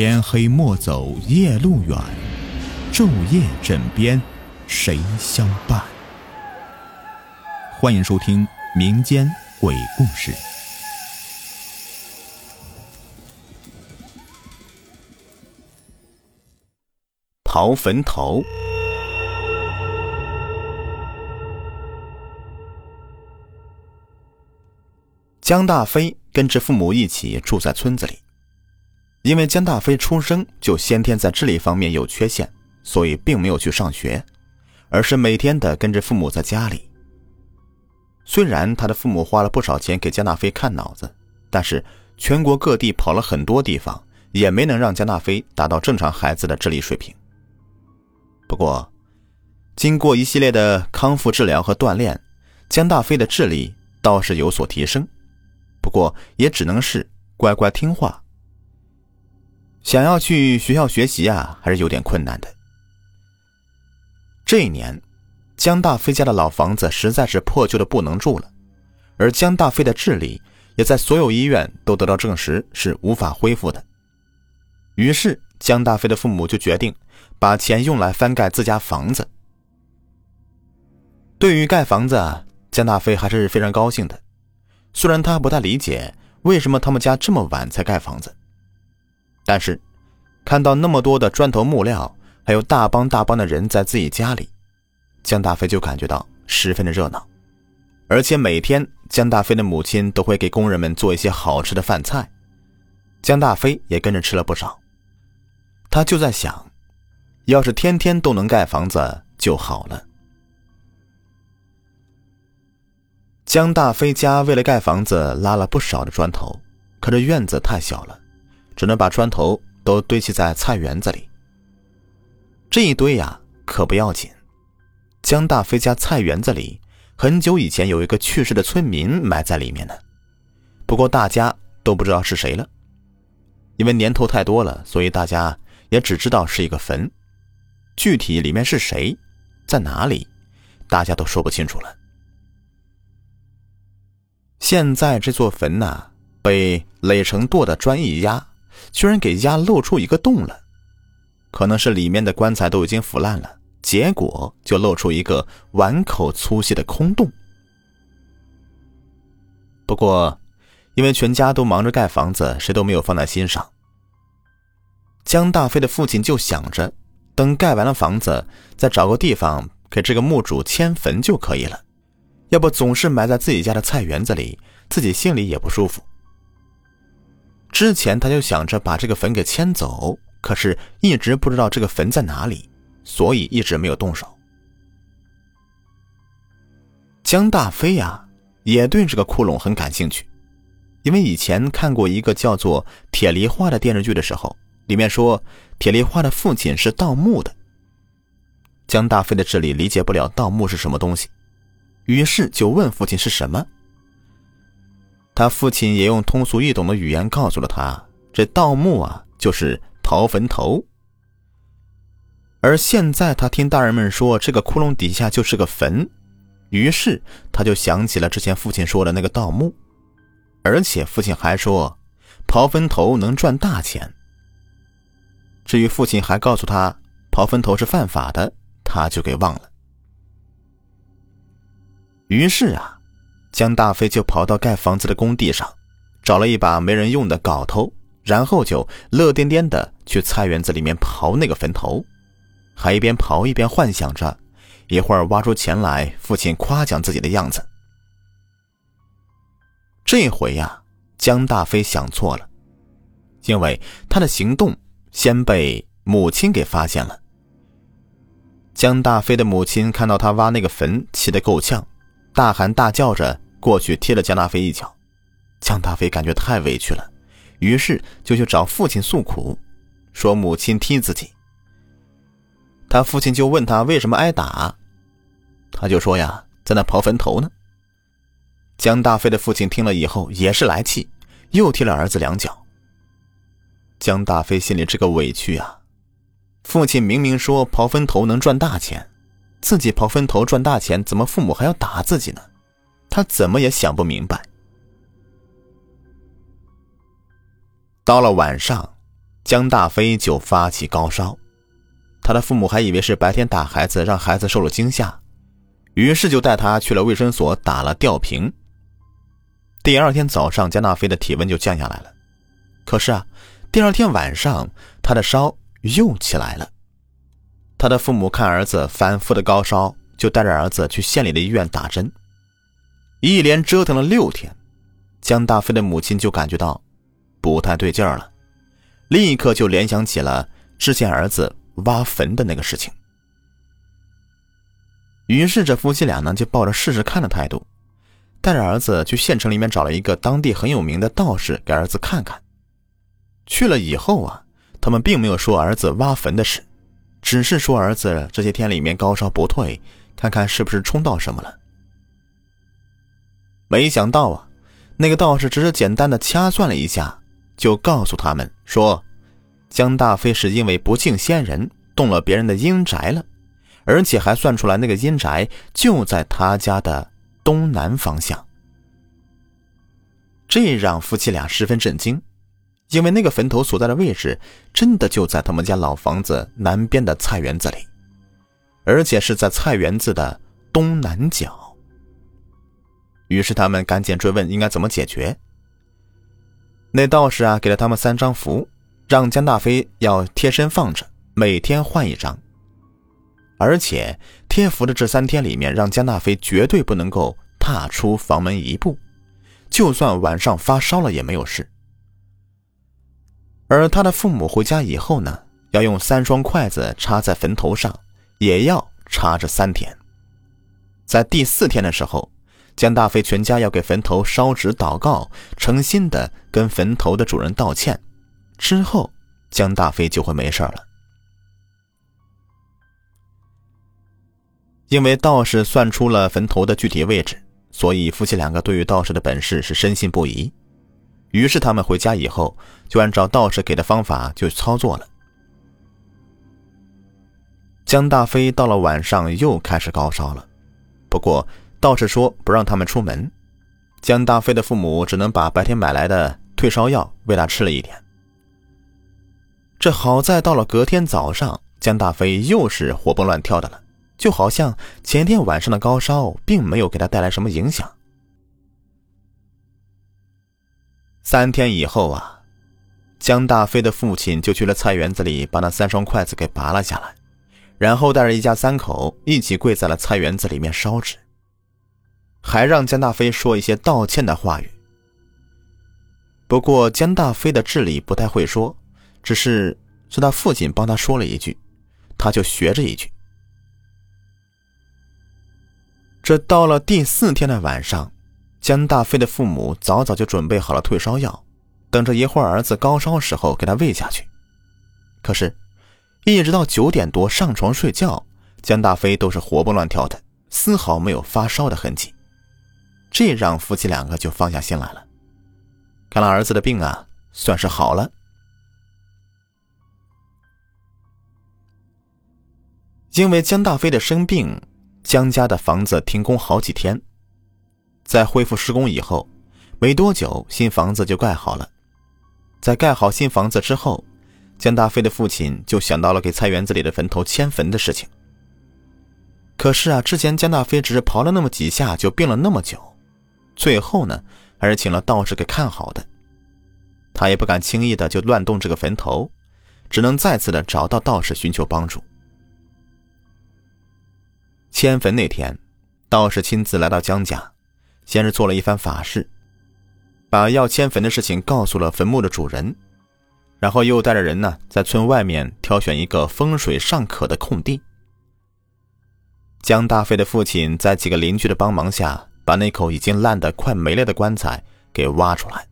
天黑莫走夜路远，昼夜枕边谁相伴？欢迎收听民间鬼故事。刨坟头。江大飞跟着父母一起住在村子里。因为江大飞出生就先天在智力方面有缺陷，所以并没有去上学，而是每天的跟着父母在家里。虽然他的父母花了不少钱给江大飞看脑子，但是全国各地跑了很多地方，也没能让江大飞达到正常孩子的智力水平。不过，经过一系列的康复治疗和锻炼，江大飞的智力倒是有所提升，不过也只能是乖乖听话。想要去学校学习啊，还是有点困难的。这一年，江大飞家的老房子实在是破旧的不能住了，而江大飞的智力也在所有医院都得到证实是无法恢复的。于是，江大飞的父母就决定把钱用来翻盖自家房子。对于盖房子，江大飞还是非常高兴的，虽然他不太理解为什么他们家这么晚才盖房子。但是，看到那么多的砖头木料，还有大帮大帮的人在自己家里，江大飞就感觉到十分的热闹。而且每天，江大飞的母亲都会给工人们做一些好吃的饭菜，江大飞也跟着吃了不少。他就在想，要是天天都能盖房子就好了。江大飞家为了盖房子拉了不少的砖头，可这院子太小了。只能把砖头都堆砌在菜园子里。这一堆呀，可不要紧。江大飞家菜园子里，很久以前有一个去世的村民埋在里面呢。不过大家都不知道是谁了，因为年头太多了，所以大家也只知道是一个坟。具体里面是谁，在哪里，大家都说不清楚了。现在这座坟呐，被垒成垛的砖一压。居然给压露出一个洞了，可能是里面的棺材都已经腐烂了，结果就露出一个碗口粗细的空洞。不过，因为全家都忙着盖房子，谁都没有放在心上。江大飞的父亲就想着，等盖完了房子，再找个地方给这个墓主迁坟就可以了，要不总是埋在自己家的菜园子里，自己心里也不舒服。之前他就想着把这个坟给迁走，可是一直不知道这个坟在哪里，所以一直没有动手。江大飞呀，也对这个窟窿很感兴趣，因为以前看过一个叫做《铁梨花》的电视剧的时候，里面说铁梨花的父亲是盗墓的。江大飞的智力理解不了盗墓是什么东西，于是就问父亲是什么。他父亲也用通俗易懂的语言告诉了他：“这盗墓啊，就是刨坟头。”而现在他听大人们说这个窟窿底下就是个坟，于是他就想起了之前父亲说的那个盗墓，而且父亲还说刨坟头能赚大钱。至于父亲还告诉他刨坟头是犯法的，他就给忘了。于是啊。江大飞就跑到盖房子的工地上，找了一把没人用的镐头，然后就乐颠颠的去菜园子里面刨那个坟头，还一边刨一边幻想着，一会儿挖出钱来，父亲夸奖自己的样子。这回呀，江大飞想错了，因为他的行动先被母亲给发现了。江大飞的母亲看到他挖那个坟，气得够呛。大喊大叫着过去踢了江大飞一脚，江大飞感觉太委屈了，于是就去找父亲诉苦，说母亲踢自己。他父亲就问他为什么挨打，他就说呀，在那刨坟头呢。江大飞的父亲听了以后也是来气，又踢了儿子两脚。江大飞心里这个委屈啊，父亲明明说刨坟头能赚大钱。自己刨坟头赚大钱，怎么父母还要打自己呢？他怎么也想不明白。到了晚上，江大飞就发起高烧。他的父母还以为是白天打孩子让孩子受了惊吓，于是就带他去了卫生所打了吊瓶。第二天早上，江大飞的体温就降下来了。可是啊，第二天晚上他的烧又起来了。他的父母看儿子反复的高烧，就带着儿子去县里的医院打针。一连折腾了六天，江大飞的母亲就感觉到不太对劲儿了，立刻就联想起了之前儿子。挖坟的那个事情，于是这夫妻俩呢就抱着试试看的态度，带着儿子去县城里面找了一个当地很有名的道士给儿子看看。去了以后啊，他们并没有说儿子挖坟的事，只是说儿子这些天里面高烧不退，看看是不是冲到什么了。没想到啊，那个道士只是简单的掐算了一下，就告诉他们说。江大飞是因为不敬先人，动了别人的阴宅了，而且还算出来那个阴宅就在他家的东南方向。这让夫妻俩十分震惊，因为那个坟头所在的位置真的就在他们家老房子南边的菜园子里，而且是在菜园子的东南角。于是他们赶紧追问应该怎么解决。那道士啊，给了他们三张符。让江大飞要贴身放着，每天换一张。而且贴符的这三天里面，让江大飞绝对不能够踏出房门一步，就算晚上发烧了也没有事。而他的父母回家以后呢，要用三双筷子插在坟头上，也要插着三天。在第四天的时候，江大飞全家要给坟头烧纸祷告，诚心的跟坟头的主人道歉。之后，江大飞就会没事了。因为道士算出了坟头的具体位置，所以夫妻两个对于道士的本事是深信不疑。于是他们回家以后，就按照道士给的方法就操作了。江大飞到了晚上又开始高烧了，不过道士说不让他们出门，江大飞的父母只能把白天买来的退烧药喂他吃了一点。这好在到了隔天早上，江大飞又是活蹦乱跳的了，就好像前天晚上的高烧并没有给他带来什么影响。三天以后啊，江大飞的父亲就去了菜园子里，把那三双筷子给拔了下来，然后带着一家三口一起跪在了菜园子里面烧纸，还让江大飞说一些道歉的话语。不过江大飞的智力不太会说。只是是他父亲帮他说了一句，他就学着一句。这到了第四天的晚上，江大飞的父母早早就准备好了退烧药，等着一会儿儿子高烧时候给他喂下去。可是，一直到九点多上床睡觉，江大飞都是活蹦乱跳的，丝毫没有发烧的痕迹。这让夫妻两个就放下心来了，看来儿子的病啊，算是好了。因为江大飞的生病，江家的房子停工好几天。在恢复施工以后，没多久新房子就盖好了。在盖好新房子之后，江大飞的父亲就想到了给菜园子里的坟头迁坟的事情。可是啊，之前江大飞只是刨了那么几下就病了那么久，最后呢，还是请了道士给看好的。他也不敢轻易的就乱动这个坟头，只能再次的找到道士寻求帮助。迁坟那天，道士亲自来到江家，先是做了一番法事，把要迁坟的事情告诉了坟墓的主人，然后又带着人呢，在村外面挑选一个风水尚可的空地。江大飞的父亲在几个邻居的帮忙下，把那口已经烂得快没了的棺材给挖出来，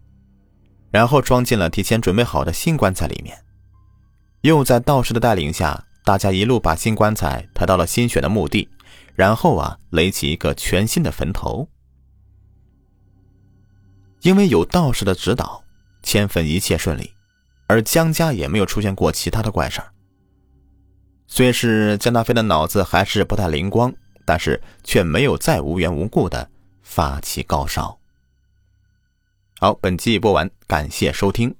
然后装进了提前准备好的新棺材里面，又在道士的带领下，大家一路把新棺材抬到了新选的墓地。然后啊，垒起一个全新的坟头。因为有道士的指导，迁坟一切顺利，而江家也没有出现过其他的怪事儿。虽是江大飞的脑子还是不太灵光，但是却没有再无缘无故的发起高烧。好，本集已播完，感谢收听。